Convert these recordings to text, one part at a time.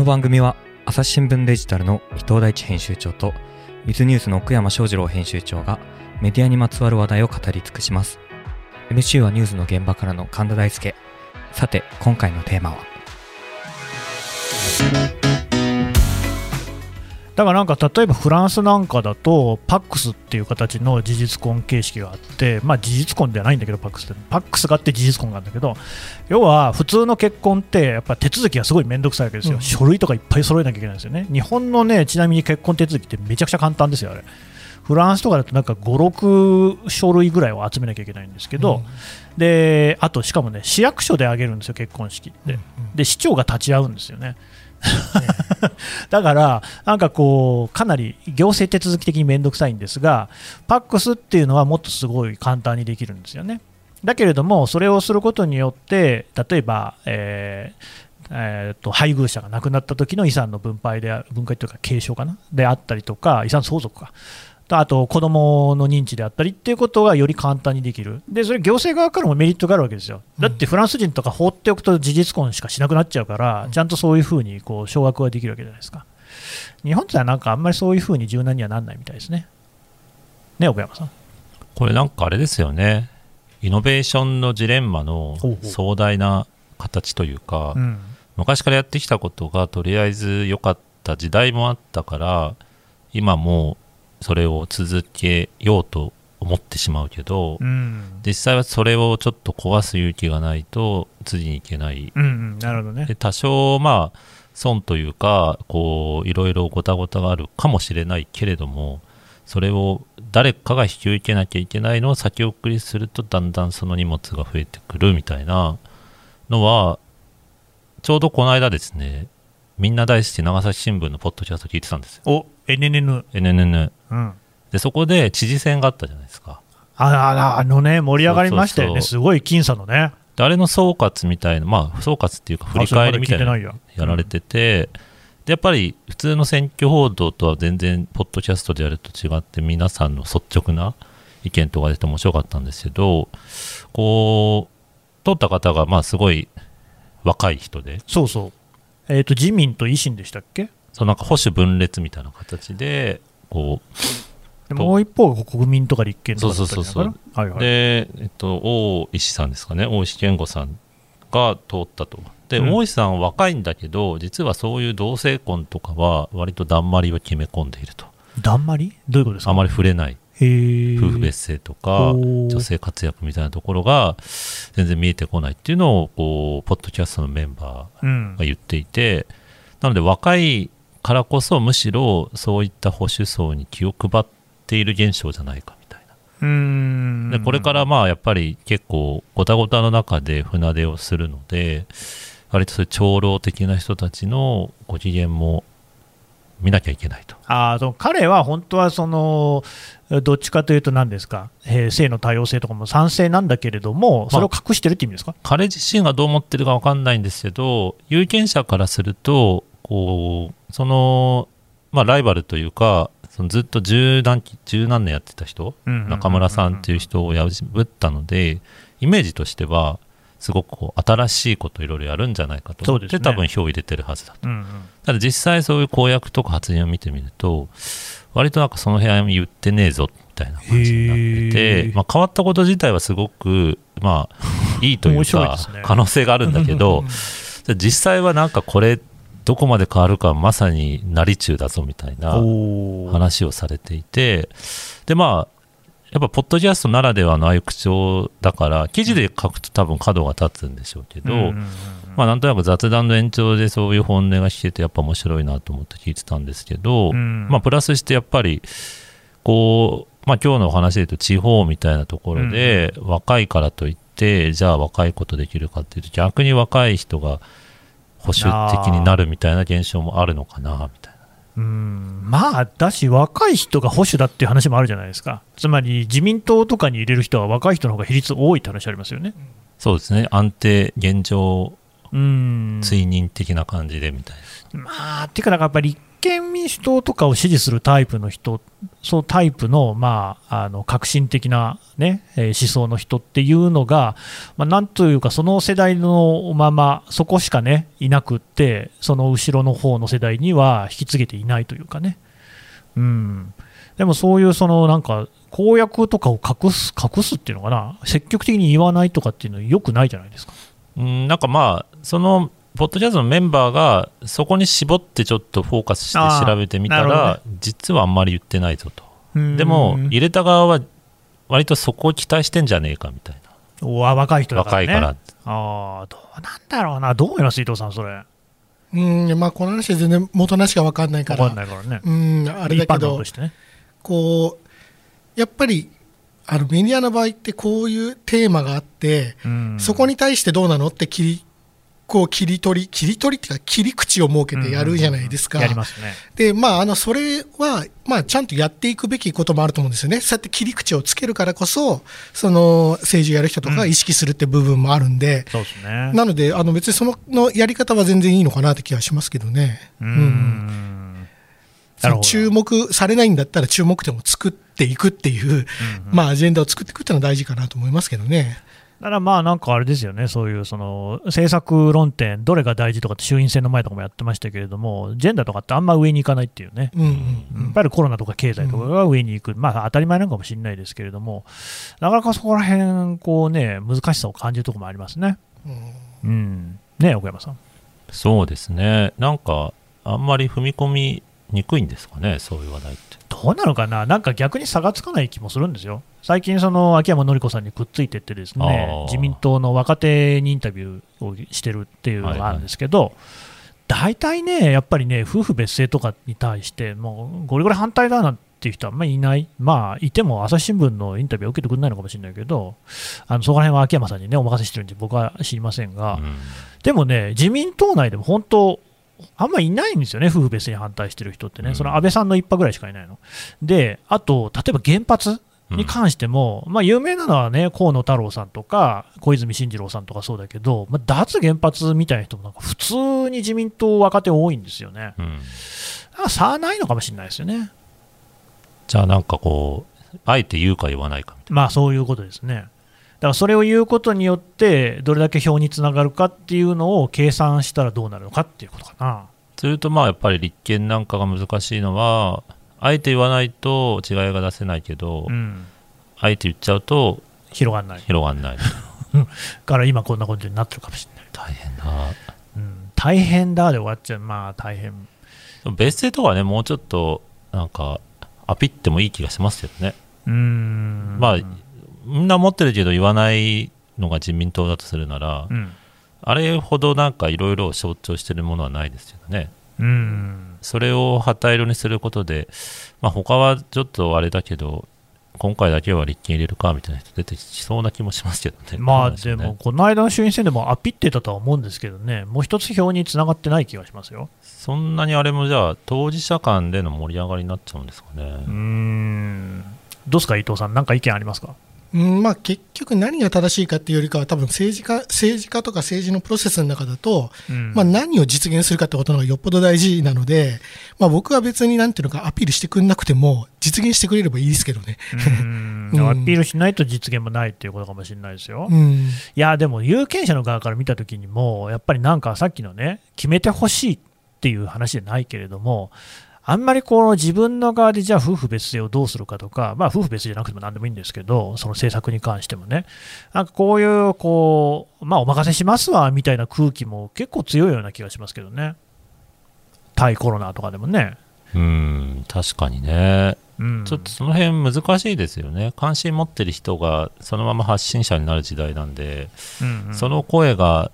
の番組は朝日新聞デジタルの伊藤大地編集長とウィズニュースの奥山翔二郎編集長がメディアにまつわる話題を語り尽くします。MC はニュースの現場からの神田大輔さて今回のテーマは？だからなんか例えばフランスなんかだと、パックスっていう形の事実婚形式があって、まあ、事実婚ではないんだけど、パックスって、パックスがあって事実婚があるんだけど、要は普通の結婚って、やっぱ手続きがすごい面倒くさいわけですよ、うん、書類とかいっぱい揃えなきゃいけないんですよね、日本のね、ちなみに結婚手続きってめちゃくちゃ簡単ですよ、あれ。フランスとかだとなんか5、6書類ぐらいを集めなきゃいけないんですけど、うん、であとしかもね、市役所であげるんですよ、結婚式って、で市長が立ち会うんですよね。だから、なんかこう、かなり行政手続き的に面倒くさいんですが、パックスっていうのはもっとすごい簡単にできるんですよね。だけれども、それをすることによって、例えば、えーえーと、配偶者が亡くなった時の遺産の分配で分配というか継承かな？であったりとか遺産相続かあと子どもの認知であったりっていうことがより簡単にできる、でそれ行政側からもメリットがあるわけですよ、だってフランス人とか放っておくと事実婚しかしなくなっちゃうから、ちゃんとそういうふうにこう奨学ができるわけじゃないですか。日本ってはなんかあんまりそういうふうに柔軟にはならないみたいですね。ね、奥山さん。これなんかあれですよね、イノベーションのジレンマの壮大な形というか、うん、昔からやってきたことがとりあえず良かった時代もあったから、今もそれを続けようと思ってしまうけど、うん、実際はそれをちょっと壊す勇気がないと次にいけない、うんうん、なるほどね。で多少まあ損というかこういろいろごたごたがあるかもしれないけれどもそれを誰かが引き受けなきゃいけないのを先送りするとだんだんその荷物が増えてくるみたいなのはちょうどこの間ですねみんな大好き長崎新聞のポッドキャスト聞いてたんですよ。お NNN。NNN。うん。で、そこで知事選があったじゃないですか。あああのね、盛り上がりましたよね。すごい僅差のね。で、あれの総括みたいな、まあ、総括っていうか、振り返りみたいなやられてて、で、やっぱり普通の選挙報道とは全然、ポッドキャストでやると違って、皆さんの率直な意見とか出て面白かったんですけど、こう、通った方が、まあ、すごい若い人で。そうそう。えーと、自民と維新でしたっけ？そうなんか保守分裂みたいな形でこうもう一方が国民とか立憲とかい、で、えっと、大石さんですかね。大石健吾さんが通ったと。で、うん、大石さんは若いんだけど実はそういう同性婚とかは割とだんまりを決め込んでいると。だんまり？どういうことですか？あまり触れない。夫婦別姓とか女性活躍みたいなところが全然見えてこないっていうのをこうポッドキャストのメンバーが言っていて、うん、なので若いからこそむしろそういった保守層に気を配っている現象じゃないかみたいな。でこれからまあやっぱり結構ごたごたの中で船出をするので割とそういう長老的な人たちのご機嫌も見なきゃいけないと。あその彼は本当はそのどっちかというと、何ですか、えー、性の多様性とかも賛成なんだけれども、それを隠してるって意味ですか、まあ、彼自身がどう思ってるか分かんないんですけど、有権者からすると、こうその、まあ、ライバルというか、そのずっと十何十何年やってた人、中村さんっていう人を破ったので、イメージとしては、すごくこう新しいこといろいろやるんじゃないかと思って、ね、多分票を入れてるはずだと、うんうん、ただ実際そういう公約とか発言を見てみると割となんかその部屋に言ってねえぞみたいな感じになってて、まあ、変わったこと自体はすごく、まあ、いいというか、ね、可能性があるんだけど実際はなんかこれどこまで変わるかまさになり中だぞみたいな話をされていてでまあやっぱポッドキャストならではのああいう口調だから記事で書くと多分角が立つんでしょうけど、まあ、なんとなく雑談の延長でそういう本音が聞けてやっぱ面白いなと思って聞いてたんですけど、まあ、プラスしてやっぱりこう、まあ、今日のお話で言うと地方みたいなところで若いからといってじゃあ若いことできるかっていうと逆に若い人が保守的になるみたいな現象もあるのかなみたいな。うんまあ、だし、若い人が保守だっていう話もあるじゃないですか、つまり自民党とかに入れる人は若い人の方が比率多いって話ありますよね。そうですね、安定、現状、追認的な感じでみたいな。まあ、っていうか、やっぱり立憲民主党とかを支持するタイプの人、そうタイプの,、まあ、あの革新的な、ね、え思想の人っていうのが、まあ、なんというか、その世代のまま、そこしかね、いなくって、その後ろの方の世代には引き継げていないというかね。うん、でもそういうそのなんか公約とかを隠す隠すっていうのかな、積極的に言わないとかっていうのはよくないじゃないですか。うんなんかまあそのポッドキャストのメンバーがそこに絞ってちょっとフォーカスして調べてみたら、ね、実はあんまり言ってないぞと。でも入れた側は割とそこを期待してんじゃねえかみたいな。お若い人だから、ね、若いからああどうなんだろうなどう思います伊藤さんそれ。うんまあこの話は全然元なしか分かんないから。分かんないからね。うんあれだけど、ね、こうやっぱりあのメディアの場合ってこういうテーマがあって、そこに対してどうなのって切りこう切り取り切り取りっていうか切り口を設けてやるじゃないですか。でまああのそれはまあちゃんとやっていくべきこともあると思うんですよね。そうやって切り口をつけるからこそその政治をやる人とか意識するって部分もあるんで、そうですね。なのであの別にそののやり方は全然いいのかなって気がしますけどね。うん注目されないんだったら注目点を作っていくっていう、うんうん、まあ、アジェンダを作っていくっていうのは大事かなと思いますけどね。だからまあなんかあれですよね、そういうその政策論点、どれが大事とかって衆院選の前とかもやってましたけれども、ジェンダーとかってあんま上に行かないっていうね、うんうんうん、やっぱりコロナとか経済とかが上に行く、まあ当たり前なのかもしれないですけれども、なかなかそこら辺こうね、難しさを感じるところもありますね。うん、うん、ね奥山さん。そうですね、なんかあんまり踏み込みにくいんですかね、そういう話題って。どうなのかな、なんか逆に差がつかない気もするんですよ。最近、その秋山紀子さんにくっついてってですね、自民党の若手にインタビューをしてるっていうのがあるんですけど、大体ね、やっぱりね、夫婦別姓とかに対して、もうゴリゴリ反対だなんていう人はあんまりいない、まあ、いても朝日新聞のインタビューを受けてくれないのかもしれないけど、あのそこら辺は秋山さんにね、お任せしてるんで、僕は知りませんが、うん、でもね、自民党内でも本当、あんまりいないんですよね、夫婦別姓に反対してる人ってね、その安倍さんの一派ぐらいしかいないの。で、あと、例えば原発に関しても、うん、まあ、有名なのはね、河野太郎さんとか、小泉進次郎さんとかそうだけど、まあ、脱原発みたいな人もなんか普通に自民党若手多いんですよね。うん、差はないのかもしれないですよね。じゃあなんかこう、あえて言うか言わないかみたいな。まあそういうことですね。だからそれを言うことによって、どれだけ票につながるかっていうのを計算したらどうなるのかっていうことかな。すると、まあやっぱり立憲なんかが難しいのは、あえて言わないと違いが出せないけど、うん、あえて言っちゃうと広がんない。広がんない。から今こんなことになってるかもしれない。大変だ、うん、大変だで終わっちゃう。まあ大変。別姓とかねもうちょっとなんかアピってもいい気がしますけどね。うん。まあみんな持ってるけど言わないのが自民党だとするなら、うん、あれほどなんかいろいろ象徴してるものはないですけどね。うん。それを旗色にすることで、まあ、他はちょっとあれだけど今回だけは立憲入れるかみたいな人出てきそうな気もしますけどね。まあでも、この間の衆院選でもアピってたとは思うんですけどね、もう一つ票につながってない気がしますよ。そんなにあれもじゃあ、当事者間での盛り上がりになっちゃうんですかね。うん。どうですか、伊藤さん、なんか意見ありますか？うんまあ、結局、何が正しいかっていうよりかは、多分政治家政治家とか政治のプロセスの中だと、うん、まあ、何を実現するかってことのがよっぽど大事なので、まあ、僕は別になんていうのか、アピールしてくれなくても、実現してくれればいいですけどね。うん、アピールしないと実現もないっていうことかもしれないですよ。うん、いや、でも有権者の側から見たときにも、やっぱりなんかさっきのね、決めてほしいっていう話じゃないけれども、あんまりこの自分の側でじゃあ夫婦別姓をどうするかとか、まあ、夫婦別姓じゃなくても何でもいいんですけど、その政策に関してもね、なんかこういうこう、まあ、お任せしますわみたいな空気も結構強いような気がしますけどね、対コロナとかでもね。うん確かにね、うん、ちょっとその辺難しいですよね、関心持ってる人がそのまま発信者になる時代なんで、うんうん、その声が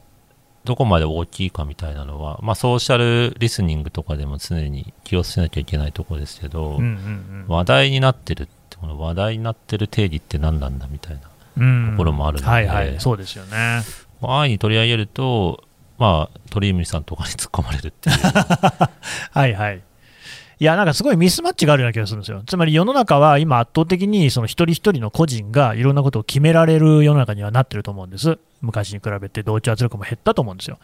どこまで大きいかみたいなのは、まあ、ソーシャルリスニングとかでも常に気をつけなきゃいけないところですけど、うんうんうん、話題になってるってこの話題になってる定義って何なんだみたいなところもあるので、はいはい、そうですよね。安易に取り上げると、まあ、鳥海さんとかに突っ込まれるっていう。はいはいいや、なんかすごいミスマッチがあるような気がするんですよ。つまり世の中は今圧倒的にその一人一人の個人がいろんなことを決められる世の中にはなってると思うんです。昔に比べて同調圧力も減ったと思うんですよ。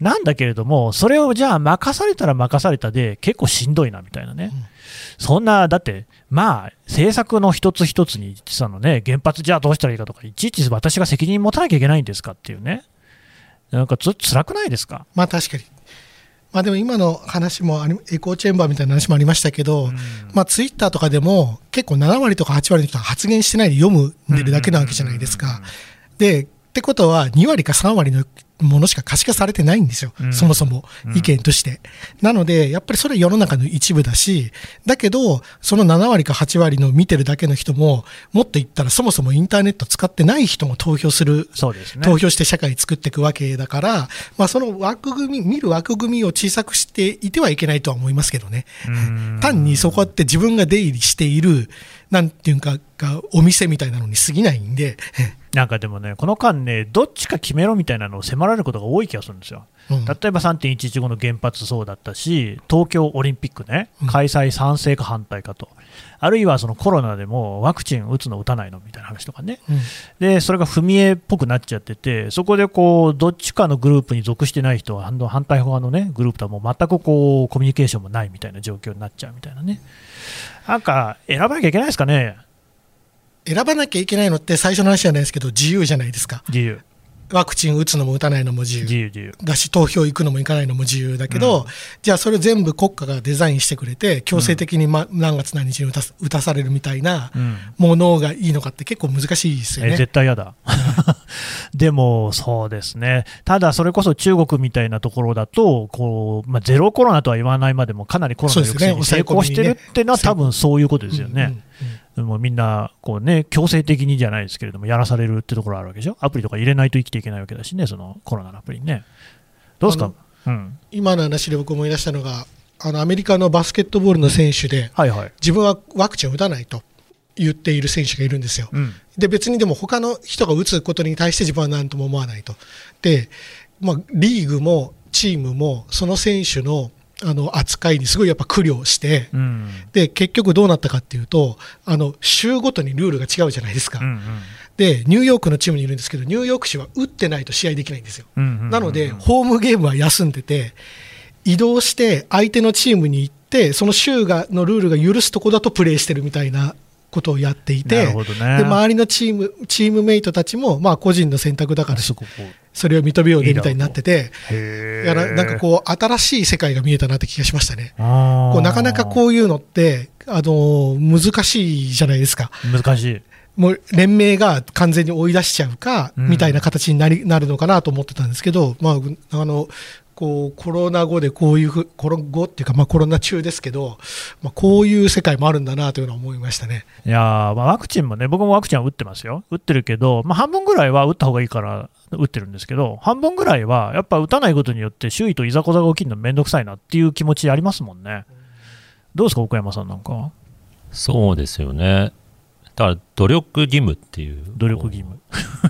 なんだけれども、それをじゃあ任されたら任されたで結構しんどいなみたいなね。うん、そんな、だって、まあ、政策の一つ一つに、実はのね、原発じゃあどうしたらいいかとか、いちいち私が責任持たなきゃいけないんですかっていうね。なんかつ辛くないですか？まあ確かに。まあでも今の話もエコーチェンバーみたいな話もありましたけど、うん、まあツイッターとかでも結構7割とか8割の人は発言してないで読むんでるだけなわけじゃないですか。で、ってことは2割か3割のものしか可視化されてないんですよ、うん、そもそも意見として、うん、なので、やっぱりそれは世の中の一部だし、だけど、その7割か8割の見てるだけの人も、もっと言ったら、そもそもインターネット使ってない人も投票する、そうですね、投票して社会作っていくわけだから、まあ、その枠組み、見る枠組みを小さくしていてはいけないとは思いますけどね、単にそこって自分が出入りしている、なんていうか、お店みたいなのに過ぎないんで。なんかでもね、この間ね、どっちか決めろみたいなのを迫られることが多い気がするんですよ。うん、例えば3.115の原発そうだったし、東京オリンピックね、開催賛成か反対かと、うん、あるいはそのコロナでもワクチン打つの打たないのみたいな話とかね、うん、でそれが踏み絵っぽくなっちゃってて、そこでこうどっちかのグループに属してない人は、反対側の、ね、グループとはもう全くこうコミュニケーションもないみたいな状況になっちゃうみたいなね、なんか選ばなきゃいけないですかね。選ばなきゃいけないのって最初の話じゃないですけど自由じゃないですか。自由。ワクチン打つのも打たないのも自由。自由自由。だし投票行くのも行かないのも自由だけど、うん、じゃあそれ全部国家がデザインしてくれて強制的に、ま、何月何日に打た打たされるみたいなものがいいのかって結構難しいですよね。絶対嫌だ。でもそうですね。ただそれこそ中国みたいなところだとこう、まあ、ゼロコロナとは言わないまでもかなりコロナ抑制に成功してるっていうのは、多分そういうことですよね。うんうんうんもうみんなこう、ね、強制的にじゃないですけれども、やらされるってところあるわけでしょ、アプリとか入れないと生きていけないわけだしね、そのコロナのアプリにね。どうですか、うん、今の話で僕思い出したのが、あのアメリカのバスケットボールの選手で、はいはい、自分はワクチンを打たないと言っている選手がいるんですよ。うん、で別にでも他の人が打つことに対して自分は何とも思わないと。で、まあ、リーグもチームもその選手のあの扱いにすごいやっぱ苦慮して、うん、で結局どうなったかっていうとあの州ごとにルールが違うじゃないですか、うんうん、でニューヨークのチームにいるんですけどニューヨーク市は打ってないと試合できないんですよ、うんうんうんうん、なのでホームゲームは休んでて移動して相手のチームに行ってその州がのルールが許すとこだとプレーしてるみたいなことをやっていて、ね、で周りのチームチームメイトたちも、まあ、個人の選択だからそれを認めようねみたいになってていやなんかこう新しい世界が見えたなって気がしましたね。こうなかなかこういうのってあの難しいじゃないですか。難しい。もう連盟が完全に追い出しちゃうか、みたいな形になりなるのかなと思ってたんですけど、まあ、あのこうコロナ後でこういうふコロ後っていうか、まあ、コロナ中ですけど、まあ、こういう世界もあるんだなというのは思いましたね。いやまあ、ワクチンもね、僕もワクチンは打ってますよ、打ってるけど、まあ、半分ぐらいは打った方がいいから打ってるんですけど、半分ぐらいはやっぱ打たないことによって、周囲といざこざが起きるのめんどくさいなっていう気持ちありますもんね。どうですか、岡山さんなんか。そうですよね。だから努力義務っていう努力義務。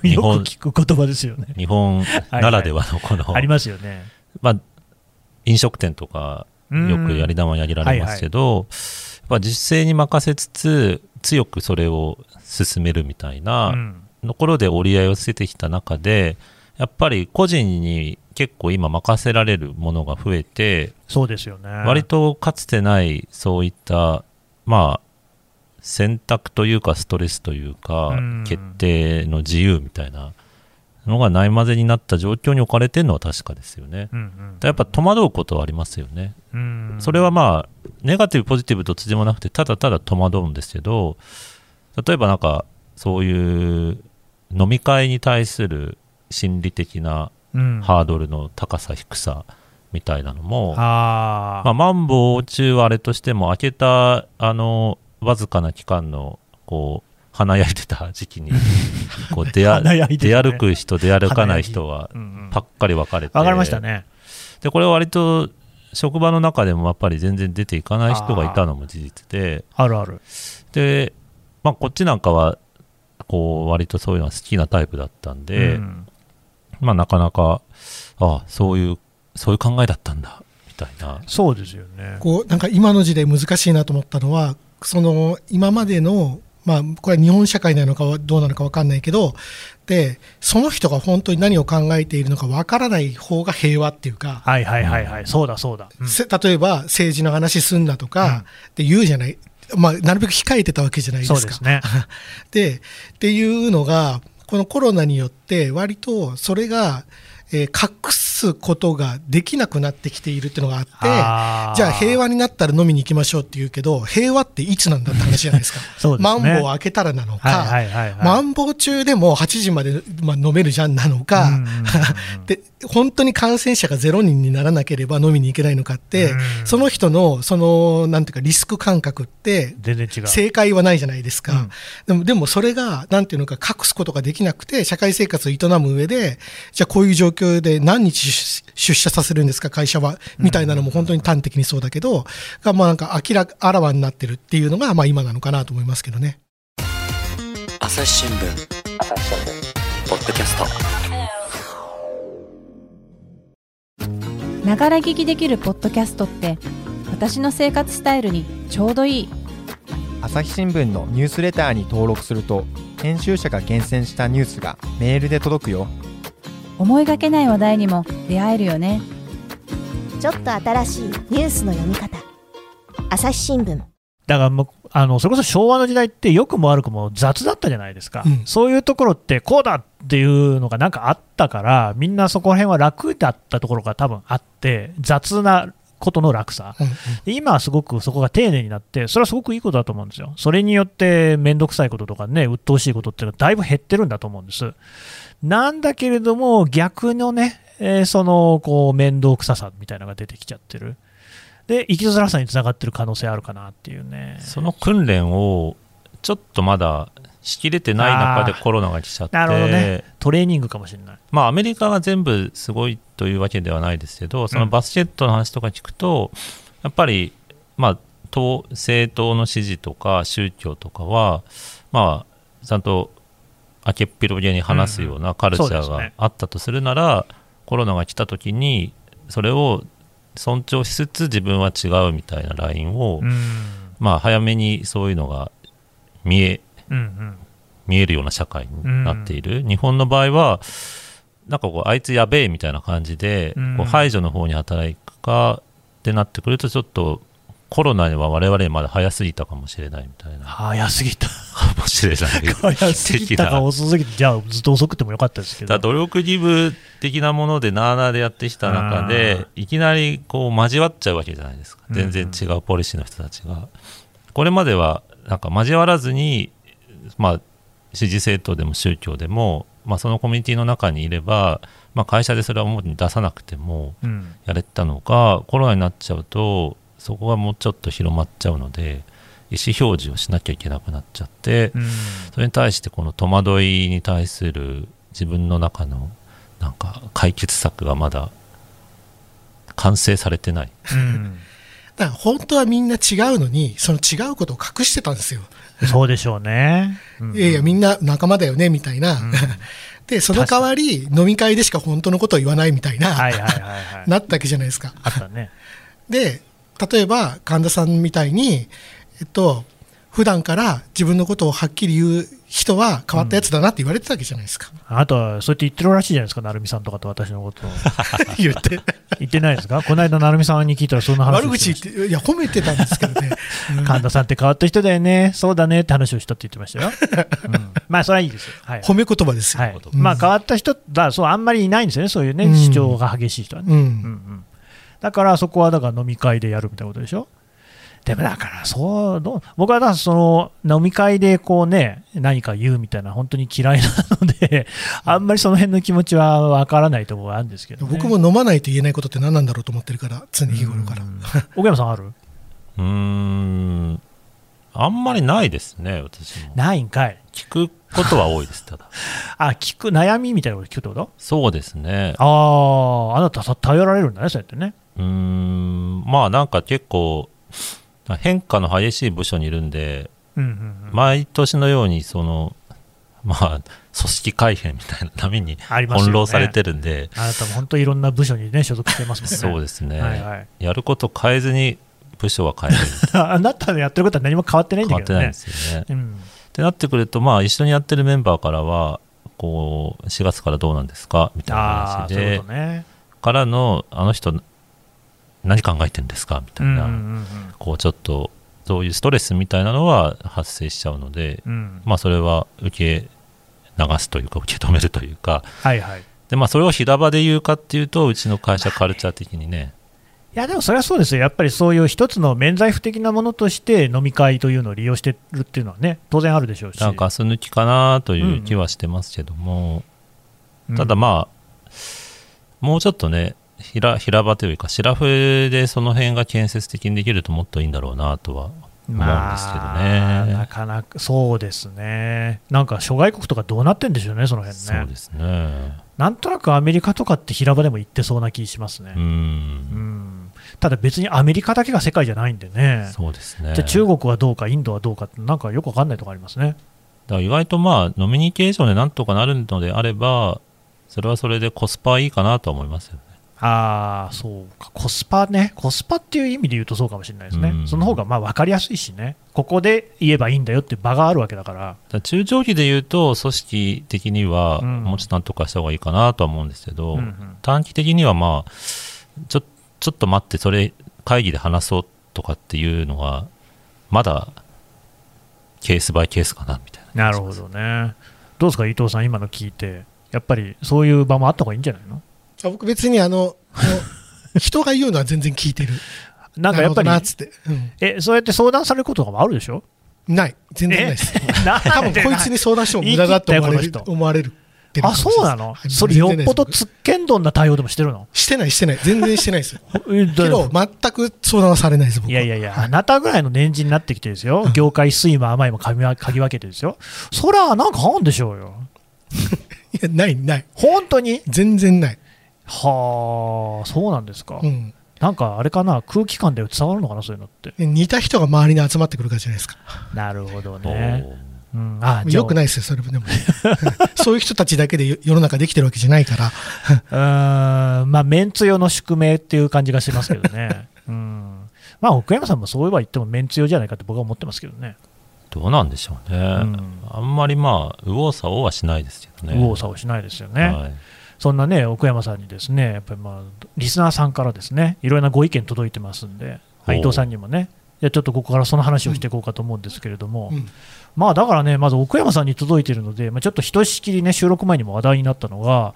よく聞く言葉ですよね。日本ならではのこの、はいはい、ありますよね。まあ、飲食店とかよくやり玉やられますけど、はいはい、実践に任せつつ強くそれを進めるみたいなところで折り合いをつけてきた中でやっぱり個人に結構今任せられるものが増えてそうですよね割とかつてないそういったまあ選択というかストレスというか決定の自由みたいなのがないまぜになった状況に置かれてるのは確かですよね。うんうん、やっぱ戸惑うことはありますよね。うんそれはまあ、ネガティブ、ポジティブどっちでもなくて、ただただ戸惑うんですけど、例えばなんか、そういう飲み会に対する心理的なハードルの高さ、低さみたいなのも、うん、あまあ、マンボウ中はあれとしても、開けた、あの、わずかな期間の、こう、華やいてた時期に こう出ね、出歩く人出歩かない人はパッカリ分かれて、分かりましたね。でこれは割と職場の中でもやっぱり全然出ていかない人がいたのも事実で。あるある。で、まあ、こっちなんかはこう割とそういうのは好きなタイプだったんで、うん、まあなかなかああそういうそういう考えだったんだみたいな。そうですよね。こうなんか今の時代難しいなと思ったのはその今までのまあ、これは日本社会なのかどうなのか分かんないけどでその人が本当に何を考えているのか分からない方が平和っていうかはいはいはいはい、そうだそうだ、うん、例えば政治の話すんなとかって言うじゃない、まあ、なるべく控えてたわけじゃないですか。そうですね でっていうのがこのコロナによって割とそれがえー、隠すことができなくなってきているっていうのがあってじゃあ平和になったら飲みに行きましょうって言うけど平和っていつなんだって話じゃないですか。す、ね、マンボウ開けたらなのか、はいはいはいはい、マンボウ中でも8時まで、まあ、飲めるじゃんなのか で本当に感染者が0人にならなければ飲みに行けないのかってその人のそのなんていうかリスク感覚って正解はないじゃないですか、うん、でもでもそれがなんていうのか隠すことができなくて社会生活を営む上でじゃあこういう状況で何日出社させるんですか、会社は、みたいなのも本当に端的にそうだけど、が、まあなんか明らか、あらわになってるっていうのが、まあ今なのかなと思いますけどね。朝日新聞、朝日新聞、ポッドキャスト。ながら聞きできるポッドキャストって私の生活スタイルにちょうどいい朝日新聞のニュースレターに登録すると編集者が厳選したニュースがメールで届くよ思いがけない話題にも出会えるよね。ちょっと新しいニュースの読み方。朝日新聞。だからもあのそれこそ昭和の時代って良くも悪くも雑だったじゃないですか、うん、そういうところってこうだっていうのがなんかあったからみんなそこら辺は楽だったところが多分あって雑なことの楽さ、うんうん、今はすごくそこが丁寧になって、それはすごくいいことだと思うんですよ、それによって面倒くさいこととかね、鬱陶しいことっていうのはだいぶ減ってるんだと思うんです。なんだけれども、逆のね、えー、そのこう面倒くささみたいなのが出てきちゃってる。で、生きづらさにつながってる可能性あるかなっていうね。その訓練をちょっとまだしきれてない中でコロナが来ちゃって、なるほどね、トレーニングかもしれない。まあ、アメリカが全部すごいというわけではないですけど、そのバスケットの話とか聞くと、うん、やっぱり、まあ、党政党の支持とか宗教とかは、まあ、ちゃんと明けっぴろげに話すようなカルチャーがあったとするなら、うんね、コロナが来た時にそれを尊重しつつ自分は違うみたいなラインを、うん、まあ早めにそういうのが見え、うんうん、見えるような社会になっている、うん、日本の場合はなんかこうあいつやべえみたいな感じで、こう排除の方に働くかってなってくるとちょっとコロナには我々まだ早すぎたかもしれないみたいな。早すぎた。かもしれない。早すぎたか遅すぎて、じゃあずっと遅くてもよかったですけど。努力義務的なものでなあなあでやってきた中で、いきなりこう交わっちゃうわけじゃないですか。全然違うポリシーの人たちが。これまではなんか交わらずに、まあ、支持政党でも宗教でも、まあ、そのコミュニティの中にいれば、まあ、会社でそれは表に出さなくてもやれたのが、うん、コロナになっちゃうとそこがもうちょっと広まっちゃうので意思表示をしなきゃいけなくなっちゃって、うん、それに対してこの戸惑いに対する自分の中のなんか解決策がまだ完成されてない、うん、だから本当はみんな違うのにその違うことを隠してたんですよ。そうでしょうね、うん、いやいやみんな仲間だよねみたいな、でその代わり飲み会でしか本当のことを言わないみたいな、なったわけじゃないですか。あったね。で例えば神田さんみたいに、えっと、普段から自分のことをはっきり言う人は変わったやつだなって言われてたわけじゃないですか、うん、あとはそうやって言ってるらしいじゃないですか、成美さんとかと私のことを。言って。言ってないですか、この間、成美さんに聞いたらそんな話悪口言って、いや、褒めてたんですけどね、うん、神田さんって変わった人だよね、そうだねって話をしたって言ってましたよ、うん、まあ、それはいいですよ、はい、褒め言葉ですよ、はい、まあ、変わった人だそうあんまりいないんですよね、そういうね、主張が激しい人はね。うんうんだからそこはだから飲み会でやるみたいなことでしょ？でもだからそうどう？僕はだその飲み会でこうね何か言うみたいな本当に嫌いなのであんまりその辺の気持ちはわからないところがあるんですけど、ね、僕も飲まないと言えないことって何なんだろうと思ってるから常日頃から。奥山さんある？うんあんまりないですね私も。ないんかい。聞くことは多いですただ。あ聞く悩みみたいなこと聞くってこと？そうですね。あああなた頼られるんだねそうやってねうんまあなんか結構変化の激しい部署にいるんで、うんうんうん、毎年のようにそのまあ、組織改変みたいな波に翻弄されてるんで、あ、ね、なたも本当いろんな部署にね所属してますもんね。そうですね、はいはい、やること変えずに部署は変える。あなたのやってることは何も変わってないんだけどね。変わってないですよね。うん、ってなってくると、まあ、一緒にやってるメンバーからはこう4月からどうなんですかみたいな話で、ね、からのあの人何考えてるんですか？みたいな、うんうんうん、こうちょっとそういうストレスみたいなのは発生しちゃうので、うん、まあ、それは受け流すというか受け止めるというか、はいはい、でまあ、それを平場で言うかっていうとうちの会社カルチャー的にね、いやでもそれはそうですよ、やっぱりそういう一つの免罪符的なものとして飲み会というのを利用してるっていうのはね、当然あるでしょうし。なんかガス抜きかなという気はしてますけども、うん、ただまあ、もうちょっとね、平平場というか、シラフでその辺が建設的にできるともっといいんだろうなとは思うんですけどね、まあ、なかなかそうですね、なんか諸外国とかどうなってんでしょうね、その辺ね。そうですねなんとなくアメリカとかって平場でも行ってそうな気しますね。うんただ別にアメリカだけが世界じゃないんでね、そうですねじゃ中国はどうか、インドはどうかって、なんかよくわかんないところありますね。だから意外とまあ、ノミニケーションでなんとかなるのであれば、それはそれでコスパいいかなと思いますよね。ああ、そうか、コスパね、コスパっていう意味で言うとそうかもしれないですね、その方がまあ分かりやすいしね、ここで言えばいいんだよっていう場があるわけだから。から中長期で言うと、組織的にはもうちょっとなんとかした方がいいかなとは思うんですけど、うんうん、短期的にはまあ、ちょちょっと待って、それ会議で話そうとかっていうのは、まだケースバイケースかなみたいな。なるほどね。どうですか、伊藤さん、今の聞いて、やっぱりそういう場もあった方がいいんじゃないの？僕別にあの、人が言うのは全然聞いてる。なんかやっぱり、うん、え、そうやって相談されることがあるでしょ？ない。全然ないです。多分こいつに相談しても無駄だと思われる思われる。あ、そうなの？それよっぽどつっけんどんな対応でもしてるの？してない、してない。全然してないですよ。けど、全く相談はされないです、僕いやいやいや、あなたぐらいの年次になってきてですよ。業界水も甘いも嗅ぎ分けてですよ。そりゃ、なんかあるんでしょうよ。いや、ない、ない。本当に？全然ない。はあ、そうなんですか。うん。なんかあれかな、空気感で伝わるのかな、そういうのって。似た人が周りに集まってくるからじゃないですか。なるほどね。うん、あよくないですよ、それでも、そういう人たちだけで世の中できてるわけじゃないから、うんまあ、メンツ用の宿命っていう感じがしますけどね、うんまあ、奥山さんもそういえば言ってもメンツ用じゃないかって僕は思ってますけどね。どうなんでしょうね、うん、あんまりまあ、右往左往はしないですけどね。右往左往しないですよね。はいそんなね奥山さんにですねやっぱりまあリスナーさんからですねいろいろなご意見届いてますんで、伊藤さんにもね、ちょっとここからその話をしていこうかと思うんですけれども、うんうん、まあだからね、まず奥山さんに届いているので、まあ、ちょっとひとしきりね、収録前にも話題になったのが、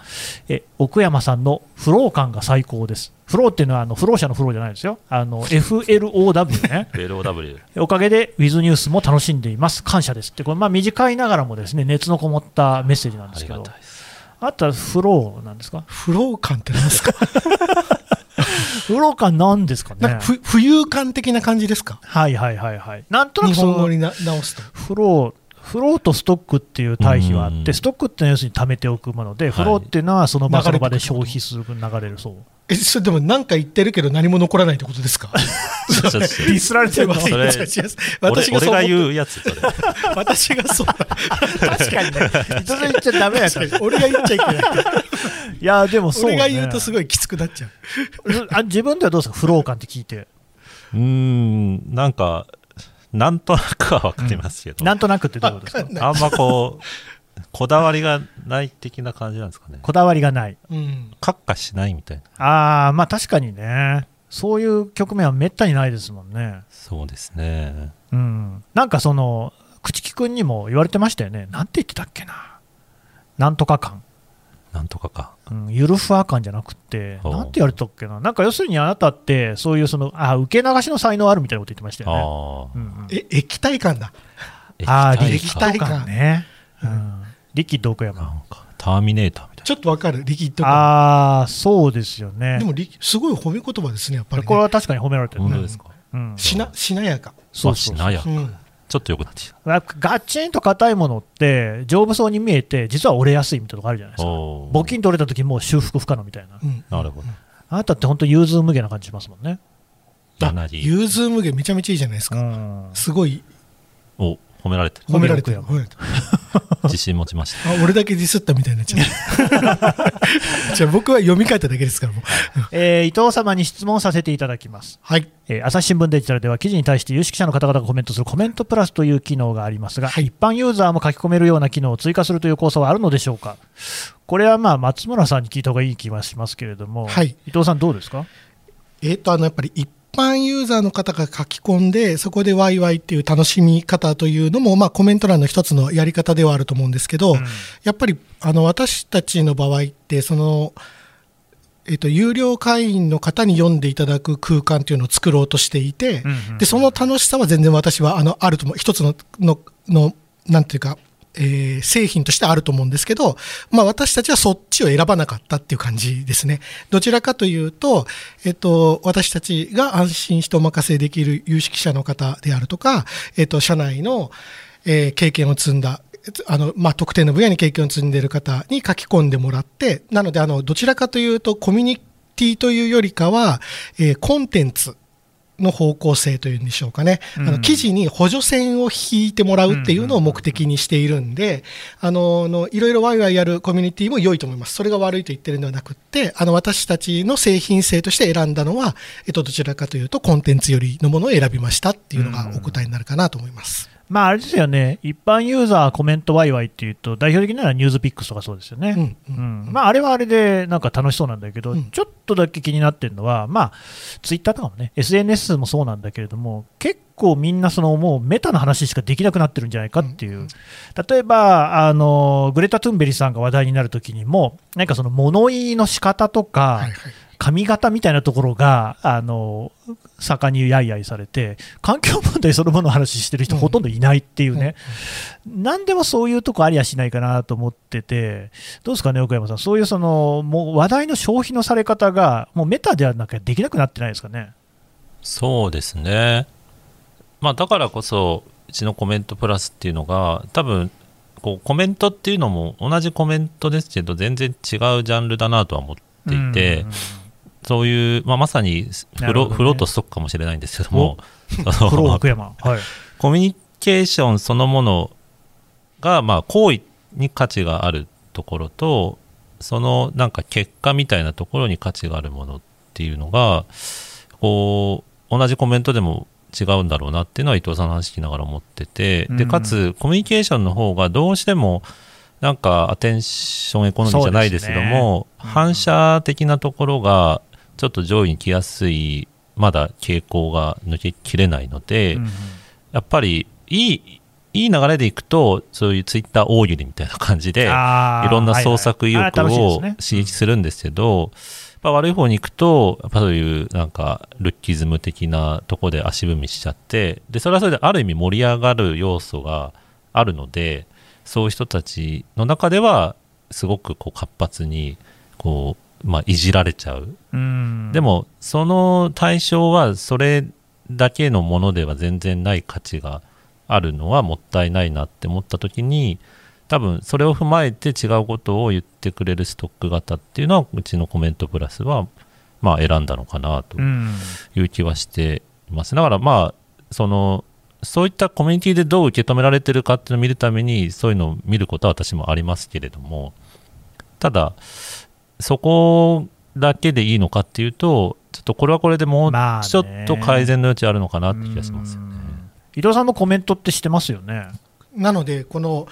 え奥山さんのフロー感が最高です。フローっていうのはあのフロー車のフローじゃないですよ。あの FLOW ね。おかげで Wiz ニュースも楽しんでいます。感謝ですって、これまあ短いながらもですね、熱のこもったメッセージなんですけど。あとはフローなんですか？フロー感って何ですか？フロー感なんですかね？浮遊感的な感じですか？はいはいはいはい。なんとなく日本語に直すと。フローフローとストックっていう対比はあって、ストックっていうのは要するに貯めておくもので、フローっていうのはその場その場で消費する分流れるそう。え、それでも何か言ってるけど何も残らないってことですか？ディスられてるのそれ私が俺が言うやつ、それ。私がそう。確かにね。人が言っちゃダメやつ。俺が言っちゃいけない。いや、でもそう、ね、俺が言うとすごいきつくなっちゃう。あ自分ではどうですか？フロー感って聞いて。うん、なんか、なんとなくは分かりますけど、うん、なんとなくってどういうことですか？あんまこうこだわりがない的な感じなんですかね。こだわりがない、うん、閣下しないみたいな。ああまあ確かにね。そういう局面はめったにないですもんね。そうですね。うん。なんかその朽木君にも言われてましたよね。なんて言ってたっけな。なんとか感。なんとかか、うん、ゆるふわ感じゃなくて、なんて言われたっけな、なんか要するにあなたって、そういうそのあ受け流しの才能あるみたいなこと言ってましたよね。うんうん、え液体感だ。ああ、液体感ね。うん、リキッド奥山。ターミネーターみたいな。ちょっとわかる、リキッド感。ああ、そうですよね。でもすごい褒め言葉ですね、やっぱり、ね、これは確かに褒められてる、ね。本当ですか？うん、しなしなやか。そうしなやか。うんちょっと良くなってきた。ガチンと硬いものって丈夫そうに見えて実は折れやすいみたいなとこあるじゃないですか。募金取れた時もう修復不可能みたいな、うん、なるほど。あなたって本当融通無下な感じしますもんね。融通無下めちゃめちゃいいじゃないですか、うん、すごい。お褒められてる。褒められてる。自信持ちました。あ、俺だけディスったみたいになっちゃう。じゃあ僕は読み替えただけですから、もう。えー、伊藤様に質問させていただきます。はい。えー、朝日新聞デジタルでは記事に対して有識者の方々がコメントするコメントプラスという機能がありますが、はい、一般ユーザーも書き込めるような機能を追加するという構想はあるのでしょうか？これはまあ松村さんに聞いた方がいい気はしますけれども、はい、伊藤さんどうですか？えっ、と、あの、やっぱり一般ユーザーの方が書き込んで、そこでワイワイっていう楽しみ方というのも、まあ、コメント欄の一つのやり方ではあると思うんですけど、うん、やっぱりあの私たちの場合って、その、えっと、有料会員の方に読んでいただく空間というのを作ろうとしていて、うんうん、でその楽しさは全然私はあのあると思う、一つのののなんていうか、えー、製品としてあると思うんですけど、まあ私たちはそっちを選ばなかったっていう感じですね。どちらかというと、えっと、私たちが安心してお任せできる有識者の方であるとか、えっと、社内の、えー、経験を積んだ、あの、まあ、特定の分野に経験を積んでいる方に書き込んでもらって、なので、あの、どちらかというと、コミュニティというよりかは、えー、コンテンツの方向性というんでしょうかね、あの記事に補助線を引いてもらうっていうのを目的にしているんで、あののいろいろワイワイやるコミュニティも良いと思います、それが悪いと言ってるんではなくて、あの私たちの製品性として選んだのは、えっと、どちらかというと、コンテンツよりのものを選びましたっていうのがお答えになるかなと思います。まあ、あれですよね、一般ユーザーコメントワイワイっていうと、代表的なのはニュースピックスとかそうですよね。うん、うん、まあ、あれはあれでなんか楽しそうなんだけど、うん、ちょっとだけ気になってるのは、まあ、ツイッターとかもね、SNS もそうなんだけれども、結構みんなそのもうメタの話しかできなくなってるんじゃないかっていう、例えばあのグレタ・トゥンベリさんが話題になるときにも、なんかその物言いの仕方とか、はいはい髪型みたいなところがあの盛んにやいやいされて環境問題そのものの話してる人ほとんどいないっていうね、うん、何でもそういうとこありやしないかなと思っててどうですかね奥山さん。そういうそのもう話題の消費のされ方がもうメタではなくできなくなってないですかね？そうですね。まあだからこそうちのコメントプラスっていうのが多分こうコメントっていうのも同じコメントですけど全然違うジャンルだなとは思っていて、うんうんそういう、まあ、まさにフロ,、フローとストックかもしれないんですけども、フロー福山、はい、コミュニケーションそのものが、まあ、行為に価値があるところと、そのなんか結果みたいなところに価値があるものっていうのが、こう、同じコメントでも違うんだろうなっていうのは伊藤さんの話聞きながら思ってて、で、かつ、コミュニケーションの方がどうしても、なんかアテンションエコノミーじゃないですけども、ね。うん、反射的なところがちょっと上位に来やすいまだ傾向が抜けきれないので、うん、やっぱりいいいい流れでいくとそういうツイッター大喜利みたいな感じでいろんな創作意欲を刺激するんですけど、まあ、悪い方に行くとやっぱそういうなんかルッキズム的なとこで足踏みしちゃってでそれはそれである意味盛り上がる要素があるのでそういう人たちの中ではすごくこう活発にこうまあ、いじられちゃう。でもその対象はそれだけのものでは全然ない価値があるのはもったいないなって思った時に多分それを踏まえて違うことを言ってくれるストック型っていうのはうちのコメントプラスはまあ選んだのかなという気はしています。だからまあそのそういったコミュニティでどう受け止められてるかっていうのを見るためにそういうのを見ることは私もありますけれども。ただそこだけでいいのかっていうと、ちょっとこれはこれでもうちょっと改善の余地あるのかなって気がしますよね。伊藤さんもコメントってしてますよね。なので、この、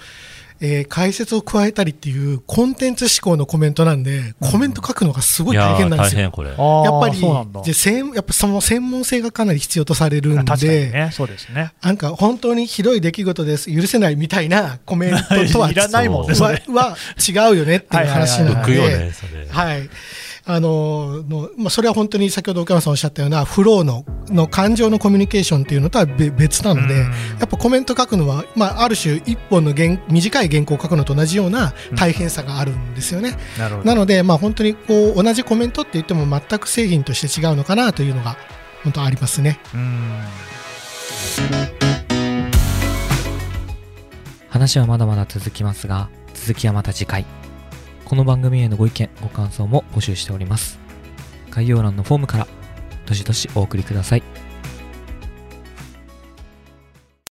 えー、解説を加えたりっていうコンテンツ思考のコメントなんで、コメント書くのがすごい大変なんですよ。やっぱりやっぱその専門性がかなり必要とされるんで、ね、そうですね。なんか本当にひどい出来事です、許せないみたいなコメントとは いらないもんね、は違うよねっていう話なので、はい。あのの、まあ、それは本当に先ほど岡山さんおっしゃったようなフローのの感情のコミュニケーションっていうのとは別なので、やっぱコメント書くのは、まあ、ある種一本の原短い原稿を書くのと同じような大変さがあるんですよね。うん、なので、まあ、本当にこう同じコメントって言っても全く製品として違うのかなというのが本当ありますね。話はまだまだ続きますが続きはまた次回。この番組へのご意見、ご感想も募集しております。概要欄のフォームから、どしどしお送りください。